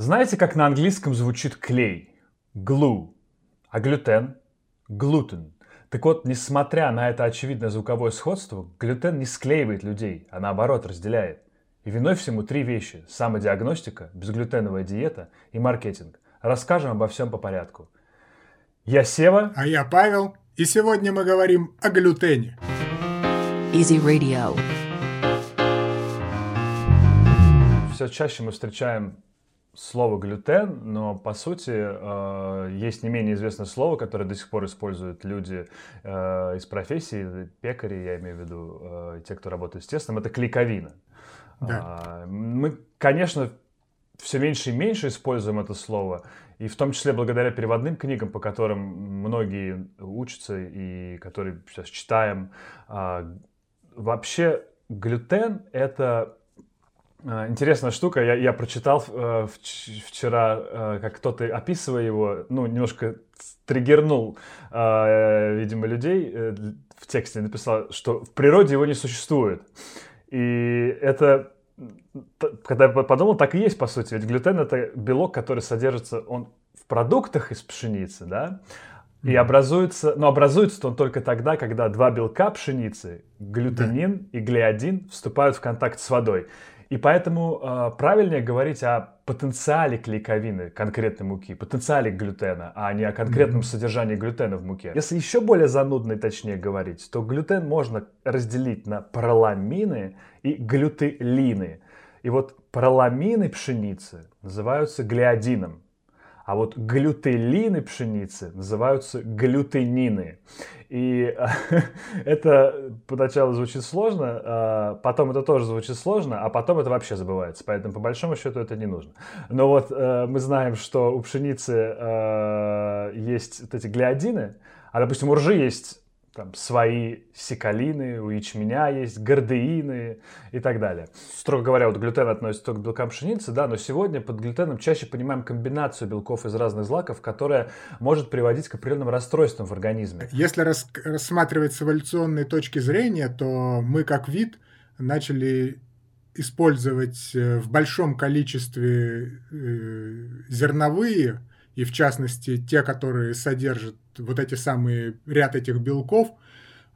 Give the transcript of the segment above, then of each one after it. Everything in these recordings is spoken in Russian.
Знаете, как на английском звучит клей? Glue. А глютен? Gluten. Так вот, несмотря на это очевидное звуковое сходство, глютен не склеивает людей, а наоборот разделяет. И виной всему три вещи – самодиагностика, безглютеновая диета и маркетинг. Расскажем обо всем по порядку. Я Сева. А я Павел. И сегодня мы говорим о глютене. Easy Radio. Все чаще мы встречаем слово глютен, но по сути э, есть не менее известное слово, которое до сих пор используют люди э, из профессии, пекари, я имею в виду, э, те, кто работает с тестом, это клейковина. Да. Мы, конечно, все меньше и меньше используем это слово, и в том числе благодаря переводным книгам, по которым многие учатся и которые сейчас читаем. Вообще глютен — это интересная штука. Я, я прочитал э, вчера, э, как кто-то, описывая его, ну, немножко триггернул, э, видимо, людей э, в тексте, написал, что в природе его не существует. И это, когда я подумал, так и есть, по сути. Ведь глютен — это белок, который содержится он в продуктах из пшеницы, да, и образуется, но образуется он только тогда, когда два белка пшеницы, глютенин да. и глиадин, вступают в контакт с водой. И поэтому э, правильнее говорить о потенциале клейковины конкретной муки, потенциале глютена, а не о конкретном mm-hmm. содержании глютена в муке. Если еще более занудно и точнее говорить, то глютен можно разделить на проламины и глютелины. И вот проламины пшеницы называются глиадином, а вот глютелины пшеницы называются глютенины. И это поначалу звучит сложно, а потом это тоже звучит сложно, а потом это вообще забывается. Поэтому по большому счету это не нужно. Но вот э, мы знаем, что у пшеницы э, есть вот эти глиадины, а, допустим, у ржи есть там свои секалины, у ячменя есть гордеины и так далее. Строго говоря, вот глютен относится только к белкам пшеницы, да, но сегодня под глютеном чаще понимаем комбинацию белков из разных злаков, которая может приводить к определенным расстройствам в организме. Если рас рассматривать с эволюционной точки зрения, то мы как вид начали использовать э, в большом количестве э, зерновые и в частности те, которые содержат вот эти самые ряд этих белков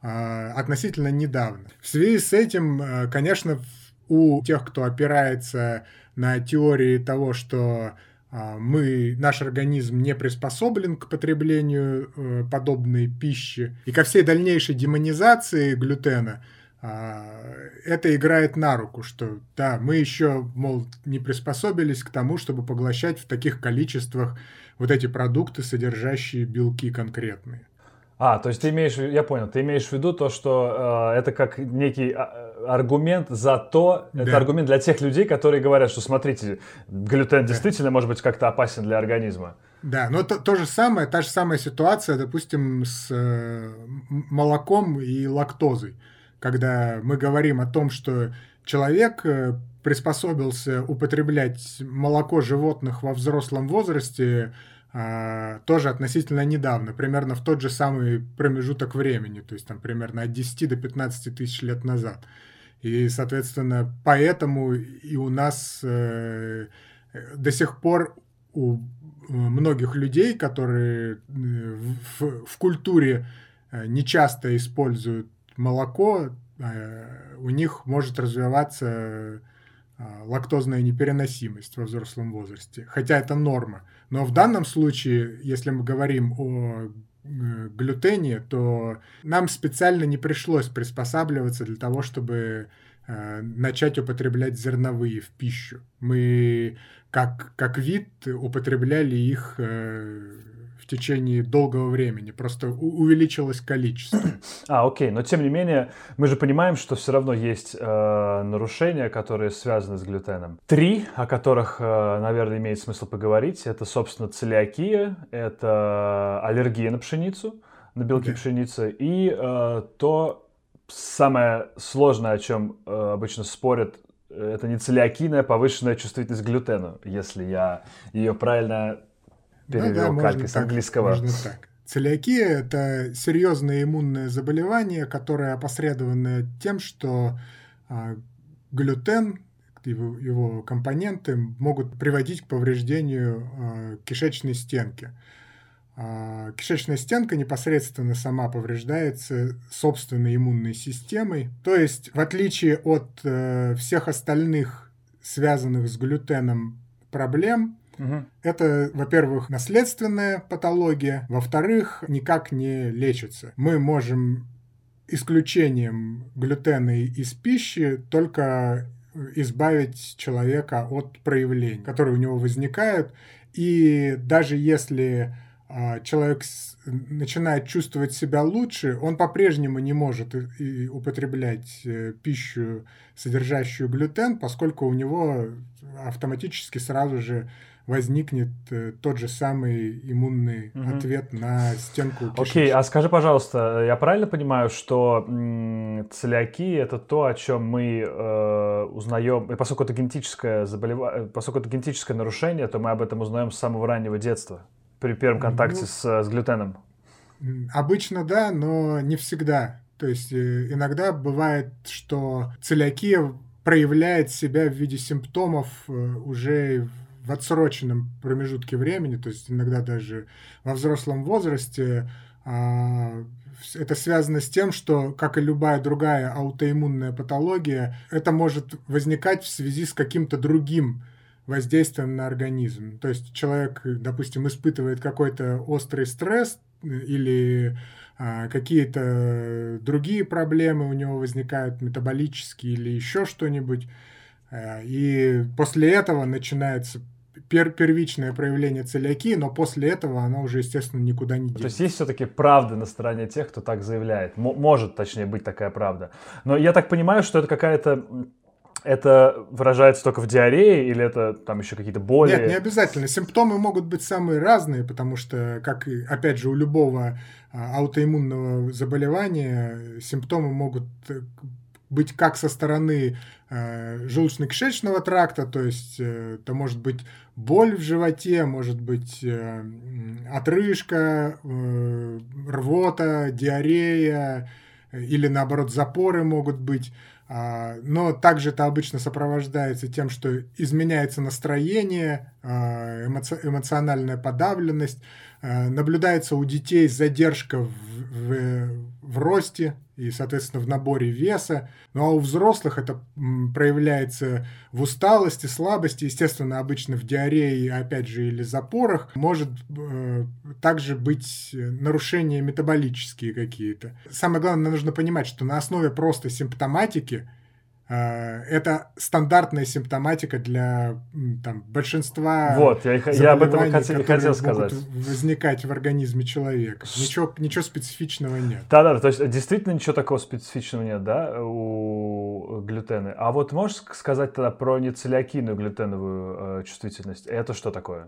а, относительно недавно. В связи с этим, а, конечно, у тех, кто опирается на теории того, что а, мы, наш организм не приспособлен к потреблению э, подобной пищи, и ко всей дальнейшей демонизации глютена, это играет на руку, что да, мы еще, мол, не приспособились к тому, чтобы поглощать в таких количествах вот эти продукты, содержащие белки конкретные. А, то есть ты имеешь, я понял, ты имеешь в виду то, что э, это как некий а, аргумент за то, да. это аргумент для тех людей, которые говорят, что смотрите, глютен да. действительно может быть как-то опасен для организма. Да, но то, то же самое, та же самая ситуация, допустим, с э, молоком и лактозой, когда мы говорим о том, что человек э, приспособился употреблять молоко животных во взрослом возрасте а, тоже относительно недавно, примерно в тот же самый промежуток времени, то есть там примерно от 10 до 15 тысяч лет назад. И, соответственно, поэтому и у нас э, до сих пор у многих людей, которые э, в, в культуре э, нечасто используют молоко, э, у них может развиваться лактозная непереносимость во взрослом возрасте, хотя это норма. Но в данном случае, если мы говорим о э, глютене, то нам специально не пришлось приспосабливаться для того, чтобы э, начать употреблять зерновые в пищу. Мы как, как вид употребляли их э, в течение долгого времени, просто увеличилось количество. А, окей, но тем не менее, мы же понимаем, что все равно есть э, нарушения, которые связаны с глютеном. Три, о которых, э, наверное, имеет смысл поговорить, это, собственно, целиакия, это аллергия на пшеницу, на белки да. пшеницы, и э, то самое сложное, о чем э, обычно спорят это не целиакийная повышенная чувствительность к глютену, если я ее правильно перевел ну, да, из так, английского. Можно так. Целиакия – это серьезное иммунное заболевание, которое опосредовано тем, что а, глютен, его, его компоненты могут приводить к повреждению э, кишечной стенки. А кишечная стенка непосредственно сама повреждается собственной иммунной системой. То есть, в отличие от э, всех остальных связанных с глютеном проблем, Это, во-первых, наследственная патология, во-вторых, никак не лечится. Мы можем исключением глютена из пищи только избавить человека от проявлений, которые у него возникают. И даже если а, человек начинает чувствовать себя лучше, он по-прежнему не может употреблять э, пищу, содержащую глютен, поскольку у него автоматически сразу же возникнет э, тот же самый иммунный угу. ответ на стенку кишечника. Окей, а скажи, пожалуйста, я правильно понимаю, что м- целиакия это то, о чем мы э, узнаем, и поскольку это генетическое заболевание, поскольку это генетическое нарушение, то мы об этом узнаем с самого раннего детства при первом контакте ну, с, с глютеном? Обычно да, но не всегда. То есть э, иногда бывает, что целиакия проявляет себя в виде симптомов э, уже в отсроченном промежутке времени, то есть иногда даже во взрослом возрасте. А, это связано с тем, что, как и любая другая аутоиммунная патология, это может возникать в связи с каким-то другим воздействием на организм. То есть человек, допустим, испытывает какой-то острый стресс или а, какие-то другие проблемы у него возникают, метаболические или еще что-нибудь. А, и после этого начинается пер первичное проявление целиакии, но после этого она уже, естественно, никуда не денется. То есть есть все-таки правда на стороне тех, кто так заявляет. М может, точнее, быть такая правда. Но я так понимаю, что это какая-то это выражается только в диарее или это там еще какие-то боли? Нет, не обязательно. Симптомы могут быть самые разные, потому что, как и, опять же, у любого а, аутоиммунного заболевания, симптомы могут э, быть как со стороны э, желудочно-кишечного тракта, то есть э, это может быть боль в животе, может быть э, отрыжка, э, рвота, диарея э, или наоборот запоры могут быть. А, но также это обычно сопровождается тем, что изменяется настроение, а, эмоциональная подавленность, а, наблюдается у детей задержка в, в, в росте и, соответственно, в наборе веса. Ну а у взрослых это проявляется в усталости, слабости, естественно, обычно в диарее, опять же, или запорах. Может э, также быть нарушения метаболические какие-то. Самое главное, нужно понимать, что на основе просто симптоматики – Э, это стандартная симптоматика для там, большинства вот, я, я об этом хотел, хотел сказать. возникать в организме человека. Ничего, ничего специфичного нет. Да-да, то есть действительно ничего такого специфичного нет, да, у глютена. А вот можешь сказать тогда про нецелиакийную глютеновую э, чувствительность? Это что такое?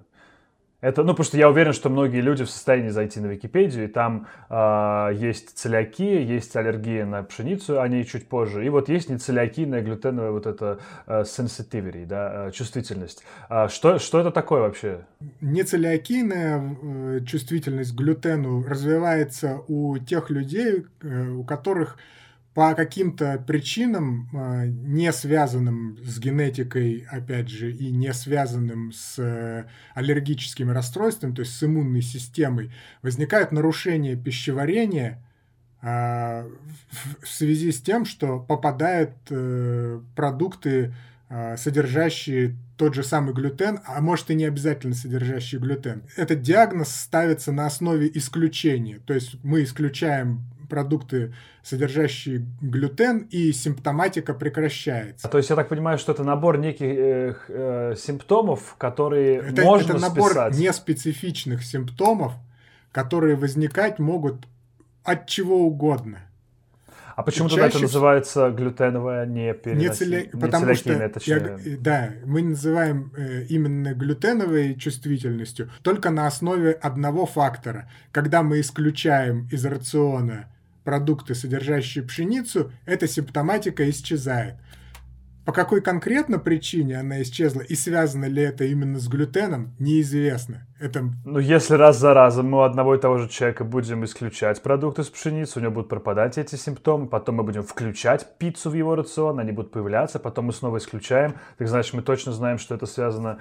Это, ну, потому что я уверен, что многие люди в состоянии зайти на Википедию, и там э, есть целиакия, есть аллергия на пшеницу, они чуть позже, и вот есть нецелиакийная глютеновая вот эта э, sensitivity, да, э, чувствительность. А что, что это такое вообще? Нецелиакийная э, чувствительность к глютену развивается у тех людей, э, у которых по каким-то причинам, а, не связанным с генетикой, опять же, и не связанным с э, аллергическими расстройствами, то есть с иммунной системой, возникают нарушения пищеварения а, в связи с тем, что попадают э, продукты, а, содержащие тот же самый глютен, а может и не обязательно содержащий глютен. Этот диагноз ставится на основе исключения. То есть мы исключаем продукты, содержащие глютен, и симптоматика прекращается. То есть я так понимаю, что это набор неких э, э, симптомов, которые это, можно Это набор списать. неспецифичных симптомов, которые возникать могут от чего угодно. А почему тогда это называется глютеновая не Не цели... Потому что, точнее... я, да, мы называем э, именно глютеновой чувствительностью только на основе одного фактора. Когда мы исключаем из рациона продукты, содержащие пшеницу, эта симптоматика исчезает. По какой конкретно причине она исчезла и связано ли это именно с глютеном, неизвестно. Это... Ну, если раз за разом мы у одного и того же человека будем исключать продукты с пшеницы, у него будут пропадать эти симптомы, потом мы будем включать пиццу в его рацион, они будут появляться, потом мы снова исключаем. Так значит, мы точно знаем, что это связано,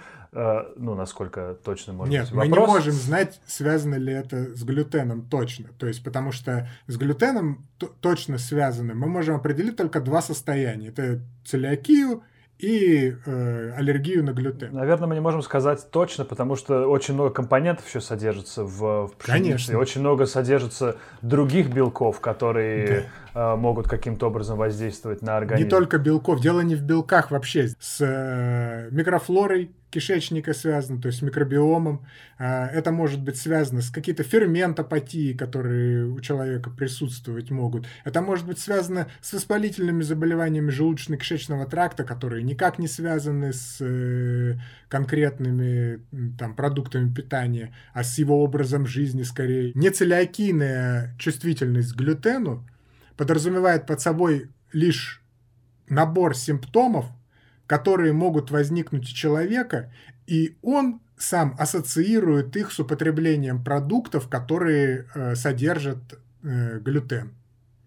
ну, насколько точно может Нет, быть мы не можем знать, связано ли это с глютеном точно. То есть, потому что с глютеном точно связаны. Мы можем определить только два состояния. Это целиакию и э, аллергию на глютен. Наверное, мы не можем сказать точно, потому что очень много компонентов еще содержится в, в пшенице. Конечно. Очень много содержится других белков, которые да. э, могут каким-то образом воздействовать на организм. Не только белков. Дело не в белках вообще. С э, микрофлорой кишечника связано, то есть с микробиомом. А, это может быть связано с какие-то ферментопатией, которые у человека присутствовать могут. Это может быть связано с воспалительными заболеваниями желудочно-кишечного тракта, которые никак не связаны с э, конкретными там, продуктами питания, а с его образом жизни скорее. Нецелиакийная чувствительность к глютену подразумевает под собой лишь набор симптомов, которые могут возникнуть у человека, и он сам ассоциирует их с употреблением продуктов, которые э, содержат э, глютен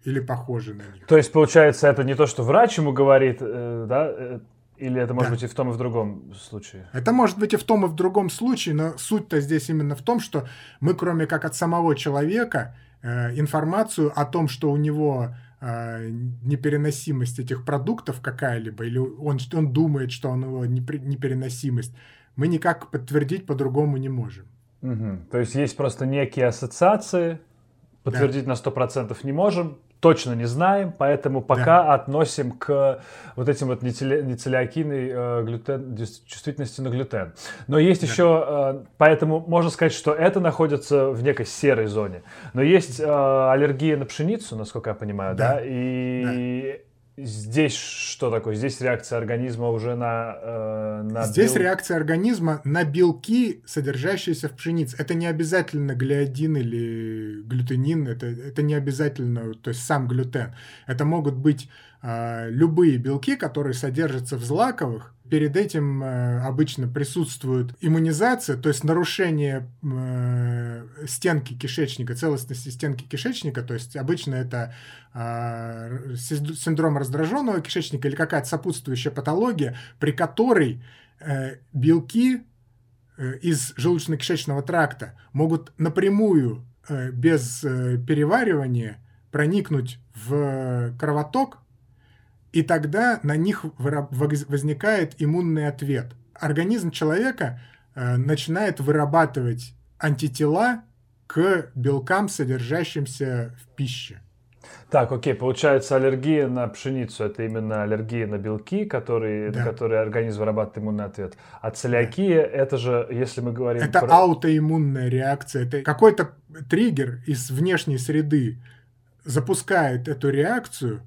или похожи на них. То есть, получается, это не то, что врач ему говорит, э, да, э, или это может да. быть и в том, и в другом случае? Это может быть и в том, и в другом случае, но суть-то здесь именно в том, что мы, кроме как от самого человека, э, информацию о том, что у него непереносимость этих продуктов какая-либо, или он, он думает, что у него непереносимость, мы никак подтвердить по-другому не можем. Угу. То есть есть просто некие ассоциации, подтвердить да. на 100% не можем, точно не знаем, поэтому пока да. относим к вот этим вот нецелиакийной э, глютен, чувствительности на глютен. Но есть да. еще, э, поэтому можно сказать, что это находится в некой серой зоне. Но есть э, аллергия на пшеницу, насколько я понимаю, да, да? и да Здесь что такое? Здесь реакция организма уже на... Э, на Здесь бел... реакция организма на белки, содержащиеся в пшенице. Это не обязательно глиадин или глютенин, это, это не обязательно, то есть сам глютен. Это могут быть э, любые белки, которые содержатся в злаковых, перед этим э, обычно присутствует иммунизация, то есть нарушение э, стенки кишечника, целостности стенки кишечника, то есть обычно это э, синдром раздраженного кишечника или какая-то сопутствующая патология, при которой э, белки из желудочно-кишечного тракта могут напрямую, без переваривания, проникнуть в кровоток и тогда на них возникает иммунный ответ. Организм человека э, начинает вырабатывать антитела к белкам, содержащимся в пище. Так, окей, получается аллергия на пшеницу это именно аллергия на белки, которые, да. на которые организм вырабатывает иммунный ответ. А целиакия да. это же, если мы говорим это про... аутоиммунная реакция, это какой-то триггер из внешней среды запускает эту реакцию,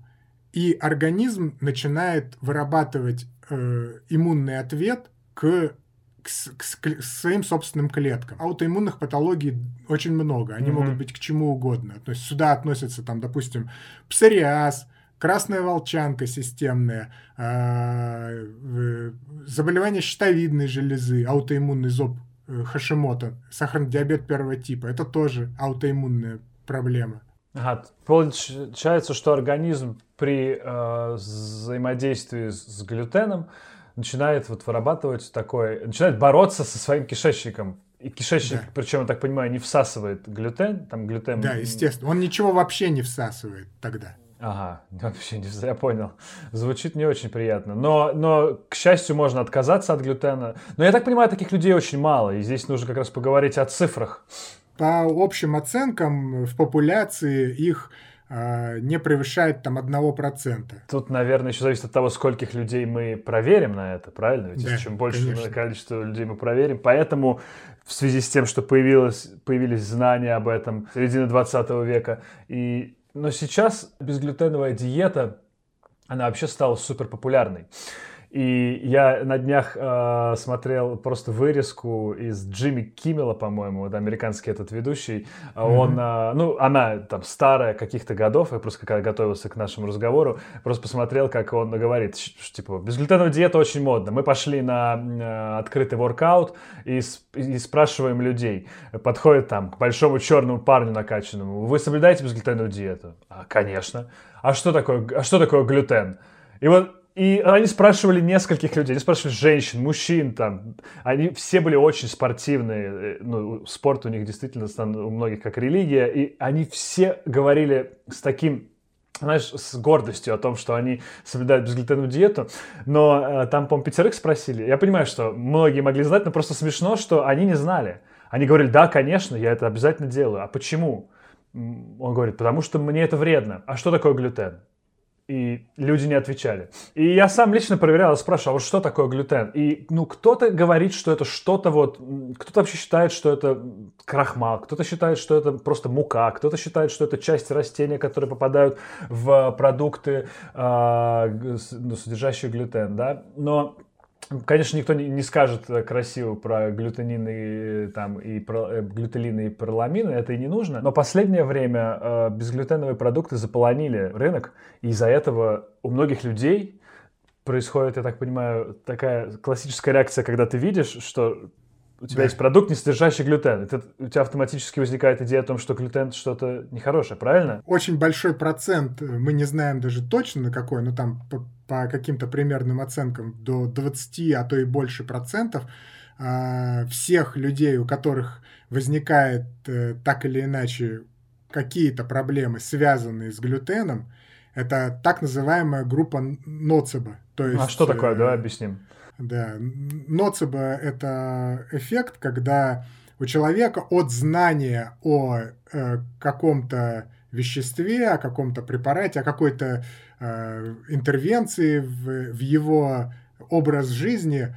и организм начинает вырабатывать э, иммунный ответ к, к, к, к своим собственным клеткам. Аутоиммунных патологий очень много, они mm-hmm. могут быть к чему угодно. То есть сюда относятся, там, допустим, псориаз, красная волчанка системная, э, заболевание щитовидной железы, аутоиммунный зоб э, Хашимота, сахарный диабет первого типа. Это тоже аутоиммунная проблема. Ага, получается, что организм при э, взаимодействии с глютеном начинает вот вырабатывать такой, начинает бороться со своим кишечником. И кишечник, да. причем, я так понимаю, не всасывает глютен, там глютен... Да, естественно. Он ничего вообще не всасывает тогда. Ага, вообще не я понял. Звучит не очень приятно. Но, но, к счастью, можно отказаться от глютена. Но я так понимаю, таких людей очень мало. И здесь нужно как раз поговорить о цифрах. По общим оценкам в популяции их э, не превышает там одного процента. Тут, наверное, еще зависит от того, скольких людей мы проверим на это, правильно? Ведь да, чем больше конечно. количество людей мы проверим. Поэтому в связи с тем, что появилось, появились знания об этом в середине 20 века, и... но сейчас безглютеновая диета, она вообще стала супер популярной. И я на днях э, смотрел просто вырезку из Джимми Киммела, по-моему, вот американский этот ведущий. Mm-hmm. Он, э, ну, она там старая каких-то годов, я просто когда готовился к нашему разговору, просто посмотрел, как он говорит, что, типа, безглютеновая диета очень модна. Мы пошли на э, открытый воркаут и, и спрашиваем людей, подходит там к большому черному парню накачанному, вы соблюдаете безглютеновую диету? А, конечно. А что такое, а что такое глютен? И вот и они спрашивали нескольких людей, они спрашивали женщин, мужчин там. Они все были очень спортивные. Э, ну, спорт у них действительно у многих как религия. И они все говорили с таким знаешь, с гордостью о том, что они соблюдают безглютеновую диету. Но э, там, по-моему, пятерых спросили. Я понимаю, что многие могли знать, но просто смешно, что они не знали. Они говорили, да, конечно, я это обязательно делаю. А почему? Он говорит, потому что мне это вредно. А что такое глютен? И люди не отвечали. И я сам лично проверял, спрашивал, а вот что такое глютен? И, ну, кто-то говорит, что это что-то вот, кто-то вообще считает, что это крахмал, кто-то считает, что это просто мука, кто-то считает, что это часть растения, которые попадают в продукты, э, содержащие глютен, да. Но Конечно, никто не, скажет э, красиво про глютенины э, там, и про э, глютелины и проламины, это и не нужно. Но последнее время э, безглютеновые продукты заполонили рынок, и из-за этого у многих людей происходит, я так понимаю, такая классическая реакция, когда ты видишь, что у тебя да. есть продукт, не содержащий глютен. Это, у тебя автоматически возникает идея о том, что глютен что-то нехорошее, правильно? Очень большой процент, мы не знаем даже точно на какой, но там по, по каким-то примерным оценкам до 20, а то и больше процентов э, всех людей, у которых возникает э, так или иначе какие-то проблемы, связанные с глютеном, это так называемая группа ноцеба. То есть, а что такое? Э, Давай объясним. Да, ноцебо – это эффект, когда у человека от знания о э, каком-то веществе, о каком-то препарате, о какой-то э, интервенции в, в его образ жизни,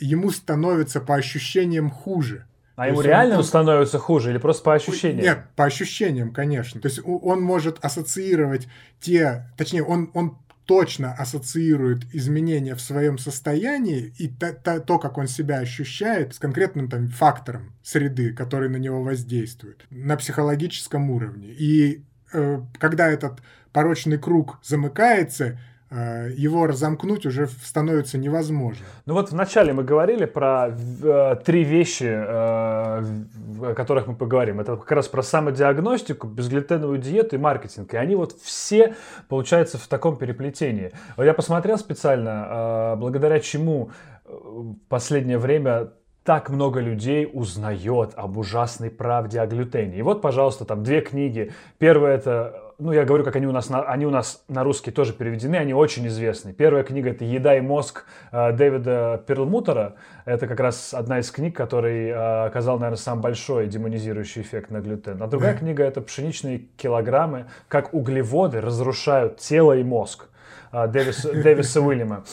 ему становится по ощущениям хуже. А То ему реально он, становится хуже или просто по ощущениям? Нет, по ощущениям, конечно. То есть он может ассоциировать те, точнее, он, он точно ассоциирует изменения в своем состоянии и то, то, то, как он себя ощущает, с конкретным там фактором среды, который на него воздействует на психологическом уровне. И э, когда этот порочный круг замыкается, его разомкнуть уже становится невозможно. Ну вот вначале мы говорили про э, три вещи, э, о которых мы поговорим. Это как раз про самодиагностику, безглютеновую диету и маркетинг. И они вот все, получается, в таком переплетении. Вот я посмотрел специально, э, благодаря чему э, в последнее время так много людей узнает об ужасной правде о глютене. И вот, пожалуйста, там две книги. Первая это ну, я говорю, как они у нас на, они у нас на русский тоже переведены, они очень известны. Первая книга это «Еда и мозг» э, Дэвида Перлмутера. Это как раз одна из книг, который э, оказал, наверное, самый большой демонизирующий эффект на глютен. А другая книга это «Пшеничные килограммы. Как углеводы разрушают тело и мозг» э, Дэвиса, Дэвиса Уильяма.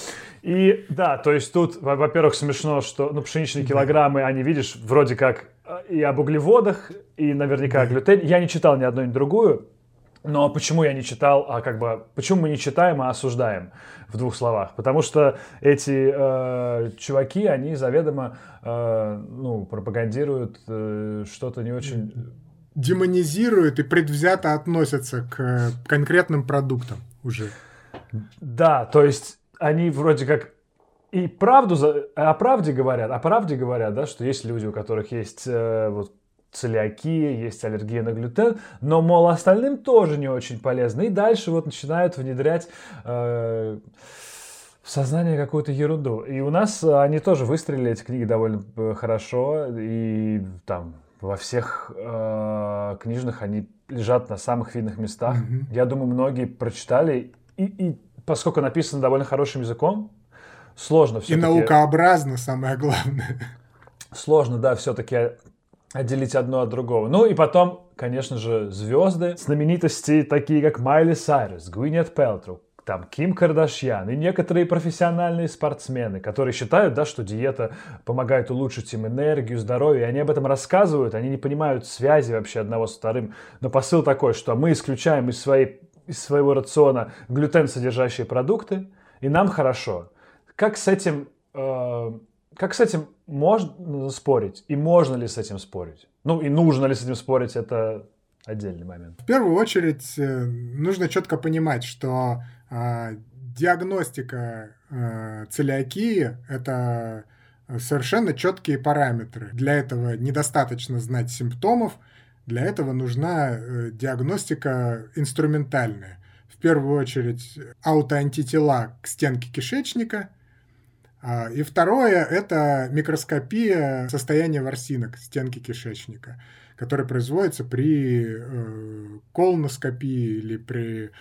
И да, то есть тут, во-первых, смешно, что ну, пшеничные килограммы, они, видишь, вроде как и об углеводах, и наверняка о глютене. Я не читал ни одну, ни другую. Но почему я не читал, а как бы почему мы не читаем, а осуждаем в двух словах? Потому что эти э, чуваки, они заведомо э, ну, пропагандируют э, что-то не очень демонизируют и предвзято относятся к конкретным продуктам уже. Да, то есть они вроде как и правду за, о правде говорят, о правде говорят, да, что есть люди, у которых есть э, вот целиакия, есть аллергия на глютен, но, мол, остальным тоже не очень полезно. И дальше вот начинают внедрять э, в сознание какую-то ерунду. И у нас они тоже выстрелили, эти книги довольно э, хорошо, и там во всех э, книжных они лежат на самых видных местах. Mm-hmm. Я думаю, многие прочитали, и, и поскольку написано довольно хорошим языком, сложно все И наукообразно, самое главное. Сложно, да, все-таки отделить одно от другого. Ну и потом, конечно же, звезды, знаменитости такие, как Майли Сайрус, Гвинет Пелтру, там Ким Кардашьян и некоторые профессиональные спортсмены, которые считают, да, что диета помогает улучшить им энергию, здоровье, и они об этом рассказывают, они не понимают связи вообще одного с вторым. Но посыл такой, что мы исключаем из, своей, из своего рациона глютен содержащие продукты, и нам хорошо. как с этим, э, как с этим можно спорить? И можно ли с этим спорить? Ну и нужно ли с этим спорить, это отдельный момент. В первую очередь э, нужно четко понимать, что э, диагностика э, целиакии – это совершенно четкие параметры. Для этого недостаточно знать симптомов, для этого нужна э, диагностика инструментальная. В первую очередь аутоантитела к стенке кишечника, и второе – это микроскопия состояния ворсинок стенки кишечника, которая производится при э, колоноскопии или при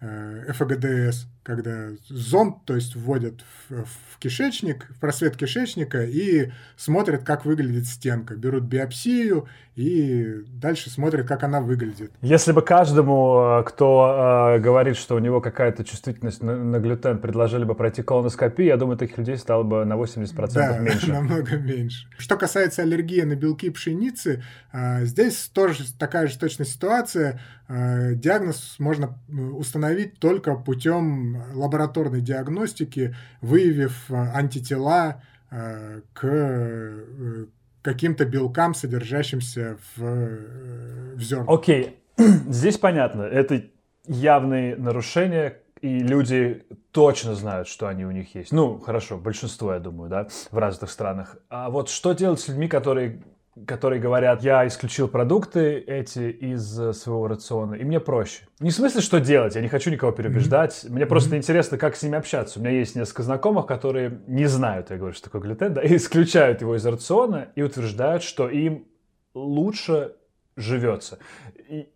э, ФГДС когда зонд, то есть вводят в, в кишечник, в просвет кишечника и смотрят, как выглядит стенка. Берут биопсию и дальше смотрят, как она выглядит. Если бы каждому, э, кто э, говорит, что у него какая-то чувствительность на, на глютен, предложили бы пройти колоноскопию, я думаю, таких людей стало бы на 80% да, меньше. намного меньше. Что касается аллергии на белки пшеницы, э, здесь тоже такая же точная ситуация. Э, диагноз можно установить только путем лабораторной диагностики, выявив э, антитела э, к э, каким-то белкам, содержащимся в, в зернах. Окей, okay. здесь понятно. Это явные нарушения, и люди точно знают, что они у них есть. Ну, хорошо, большинство, я думаю, да, в разных странах. А вот что делать с людьми, которые которые говорят, я исключил продукты эти из э, своего рациона, и мне проще. Не в смысле, что делать, я не хочу никого переубеждать, mm-hmm. мне просто mm-hmm. интересно, как с ними общаться. У меня есть несколько знакомых, которые не знают, я говорю, что такое глютен, да, и исключают его из рациона и утверждают, что им лучше живется. И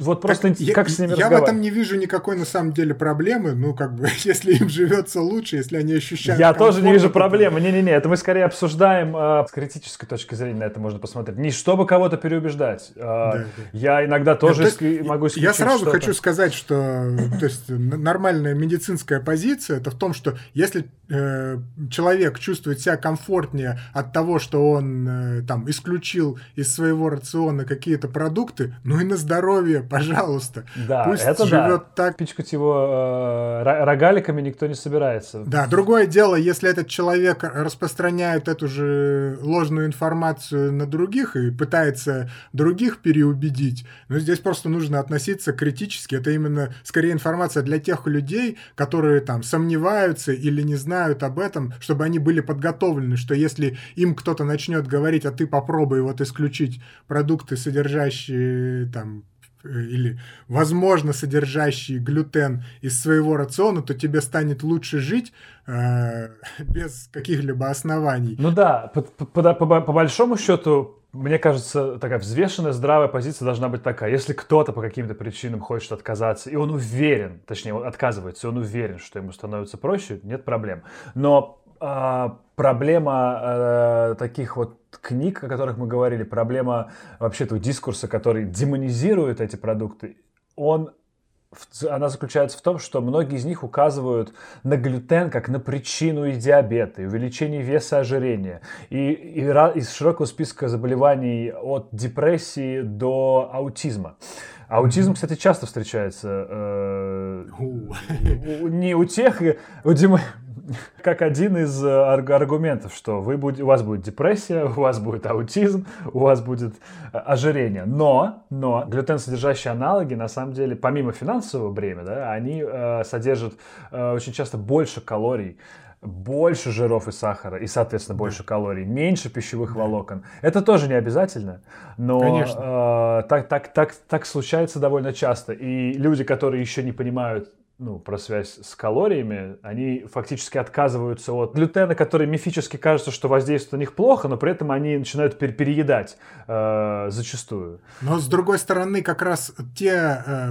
вот просто как, как я, с ними Я в этом не вижу никакой на самом деле проблемы. Ну, как бы, если им живется лучше, если они ощущают. Я тоже не вижу проблемы. Не-не-не, это мы скорее обсуждаем э, с критической точки зрения на это можно посмотреть. Не чтобы кого-то переубеждать. Э, да, да. Я иногда тоже да, иски- могу исключить Я сразу хочу сказать, что то есть, нормальная медицинская позиция это в том, что если э, человек чувствует себя комфортнее от того, что он э, там исключил из своего рациона какие-то продукты, ну и на здоровье пожалуйста. Да, Пусть это живет да. так. Пичкать его э, рогаликами никто не собирается. Да, другое дело, если этот человек распространяет эту же ложную информацию на других и пытается других переубедить, но здесь просто нужно относиться критически. Это именно скорее информация для тех людей, которые там сомневаются или не знают об этом, чтобы они были подготовлены, что если им кто-то начнет говорить, а ты попробуй вот исключить продукты, содержащие там Э, или, возможно, содержащие глютен из своего рациона, то тебе станет лучше жить э, без каких-либо оснований. Ну да, по, по, по, по большому счету, мне кажется, такая взвешенная, здравая позиция должна быть такая. Если кто-то по каким-то причинам хочет отказаться, и он уверен, точнее, он отказывается, и он уверен, что ему становится проще, нет проблем. Но а, проблема э, таких вот книг, о которых мы говорили, проблема вообще этого дискурса, который демонизирует эти продукты, он она заключается в том, что многие из них указывают на глютен как на причину и диабета, и увеличение веса ожирения, и, и из широкого списка заболеваний от депрессии до аутизма. Аутизм, кстати, часто встречается э, не у тех, у Димы, как один из э, аргументов, что вы будь, у вас будет депрессия, у вас будет аутизм, у вас будет э, ожирение. Но, но глютен содержащие аналоги, на самом деле, помимо финансового бремя, да, они э, содержат э, очень часто больше калорий, больше жиров и сахара, и, соответственно, больше да. калорий, меньше пищевых да. волокон. Это тоже не обязательно, но э, так, так, так, так случается довольно часто. И люди, которые еще не понимают ну, про связь с калориями, они фактически отказываются от глютена, который мифически кажется, что воздействует на них плохо, но при этом они начинают пер переедать э, зачастую. Но с другой стороны, как раз те э,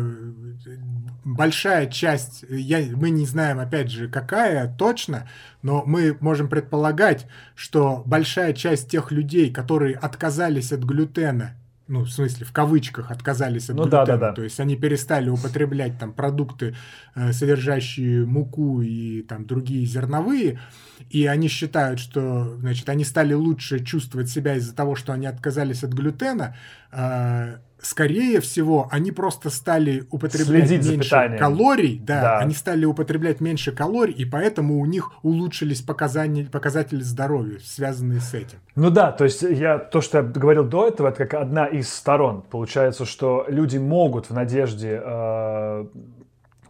большая часть, я, мы не знаем, опять же, какая точно, но мы можем предполагать, что большая часть тех людей, которые отказались от глютена ну, в смысле, в кавычках отказались от ну, глютена, да, да, да. то есть они перестали употреблять там продукты, э, содержащие муку и там другие зерновые, и они считают, что, значит, они стали лучше чувствовать себя из-за того, что они отказались от глютена, э, скорее всего, они просто стали употреблять Следить меньше калорий, да, да, они стали употреблять меньше калорий, и поэтому у них улучшились показания, показатели здоровья, связанные с этим. Ну да, то есть я то, что я говорил до этого, это как одна из сторон. Получается, что люди могут в надежде э,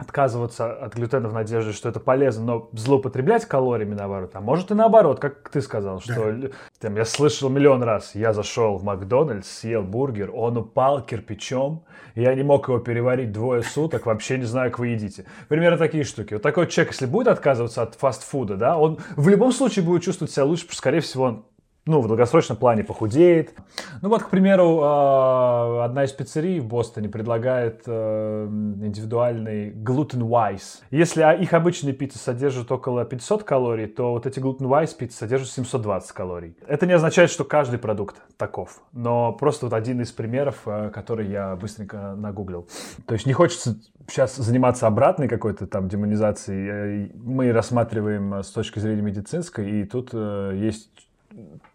отказываться от глютена в надежде, что это полезно, но злоупотреблять калориями наоборот. А может и наоборот, как ты сказал, что да. там, я слышал миллион раз, я зашел в Макдональдс, съел бургер, он упал кирпичом, я не мог его переварить двое суток, вообще не знаю, как вы едите. Примерно такие штуки. Вот такой человек, если будет отказываться от фастфуда, да, он в любом случае будет чувствовать себя лучше, потому что, скорее всего, он ну, в долгосрочном плане похудеет. Ну вот, к примеру, а, одна из пиццерий в Бостоне предлагает э, индивидуальный gluten wise. Если их обычные пиццы содержат около 500 калорий, то вот эти gluten wise пиццы содержат 720 калорий. Это не означает, что каждый продукт таков, но просто вот один из примеров, э, который я быстренько нагуглил. То есть не хочется сейчас заниматься обратной какой-то там демонизацией. Э, мы рассматриваем с точки зрения медицинской, и тут есть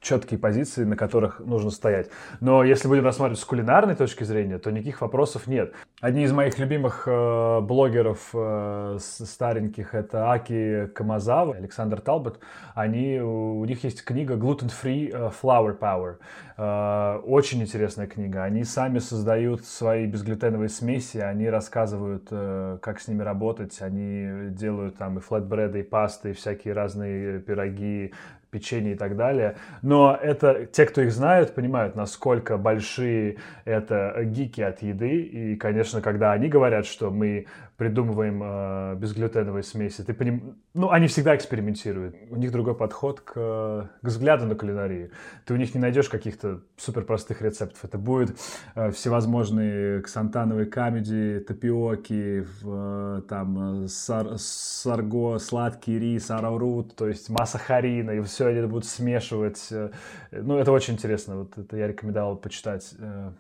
четкие позиции, на которых нужно стоять. Но если будем рассматривать с кулинарной точки зрения, то никаких вопросов нет. Одни из моих любимых э, блогеров э, стареньких это Аки Камазава, Александр Талбот. Они, у них есть книга Gluten Free э, Flour Power. Э, очень интересная книга. Они сами создают свои безглютеновые смеси, они рассказывают, э, как с ними работать. Они делают там и флетбреды, и пасты, и всякие разные пироги, печенье и так далее. Но это те, кто их знают, понимают, насколько большие это гики от еды. И, конечно, когда они говорят, что мы придумываем э, безглютеновые смеси, ты поним... ну, они всегда экспериментируют. У них другой подход к, к взгляду на кулинарию. Ты у них не найдешь каких-то супер простых рецептов. Это будет э, всевозможные ксантановые камеди, тапиоки, э, там, сар, сарго, сладкий рис, араурут, то есть масса харина, и все они будут смешивать. Э, ну, это очень интересно. Вот это я рекомендовал почитать. Э,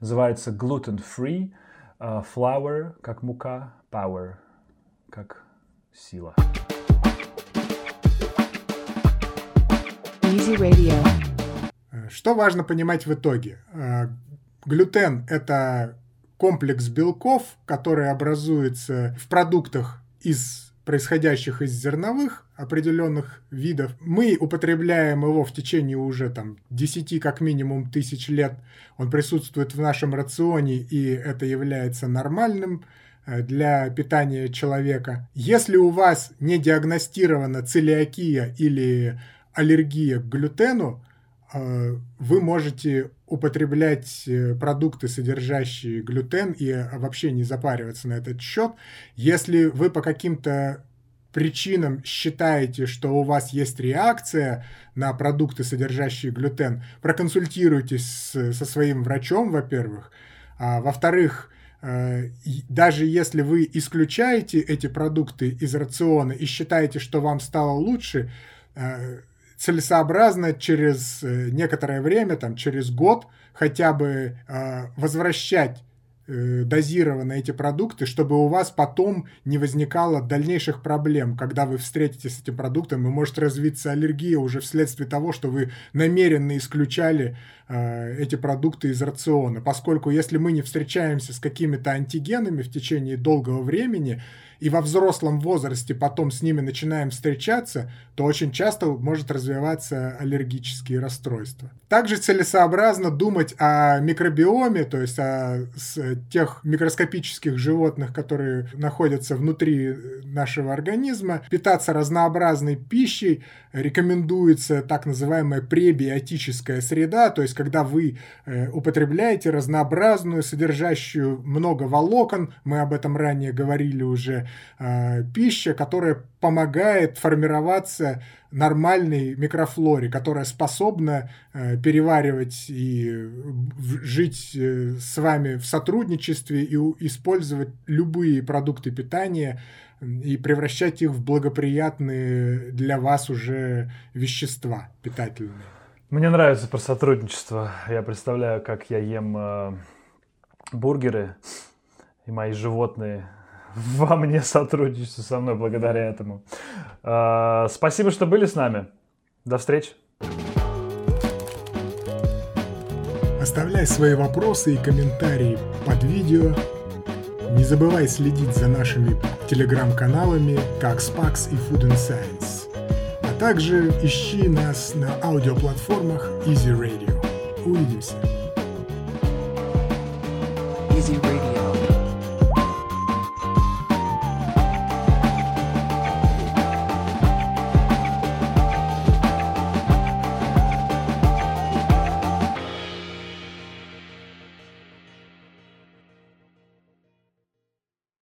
называется Gluten Free Uh, flour, как мука, power, как сила. Easy Radio. Что важно понимать в итоге? Uh, глютен – это комплекс белков, который образуется в продуктах из происходящих из зерновых определенных видов. Мы употребляем его в течение уже там 10 как минимум тысяч лет. Он присутствует в нашем рационе, и это является нормальным э, для питания человека. Если у вас не диагностирована целиакия или аллергия к глютену, вы можете употреблять э, продукты, содержащие глютен, и вообще не запариваться на этот счет. Если вы по каким-то причинам считаете, что у вас есть реакция на продукты, содержащие глютен, проконсультируйтесь с, со своим врачом, во-первых. А, во-вторых, э, даже если вы исключаете эти продукты из рациона и считаете, что вам стало лучше, э, целесообразно через э, некоторое время, там, через год хотя бы возвращать Э, дозированно эти продукты, чтобы у вас потом не возникало дальнейших проблем, когда вы встретитесь с этим продуктом, и может развиться аллергия уже вследствие того, что вы намеренно исключали э, эти продукты из рациона. Поскольку если мы не встречаемся с какими-то антигенами в течение долгого времени, и во взрослом возрасте потом с ними начинаем встречаться, то очень часто может развиваться аллергические расстройства. Также целесообразно думать о микробиоме, то есть о тех микроскопических животных, которые находятся внутри нашего организма, питаться разнообразной пищей, рекомендуется так называемая пребиотическая среда, то есть когда вы э, употребляете разнообразную, содержащую много волокон, мы об этом ранее говорили уже, э, пища, которая помогает формироваться нормальной микрофлоре, которая способна э, переваривать и жить с вами в сотрудничестве и использовать любые продукты питания и превращать их в благоприятные для вас уже вещества питательные. Мне нравится про сотрудничество. Я представляю, как я ем э, бургеры, и мои животные во мне сотрудничают со мной благодаря этому. Э, спасибо, что были с нами. До встречи. Оставляй свои вопросы и комментарии под видео. Не забывай следить за нашими телеграм-каналами как Spax и Food and Science. А также ищи нас на аудиоплатформах Easy Radio. Увидимся. Easy Radio.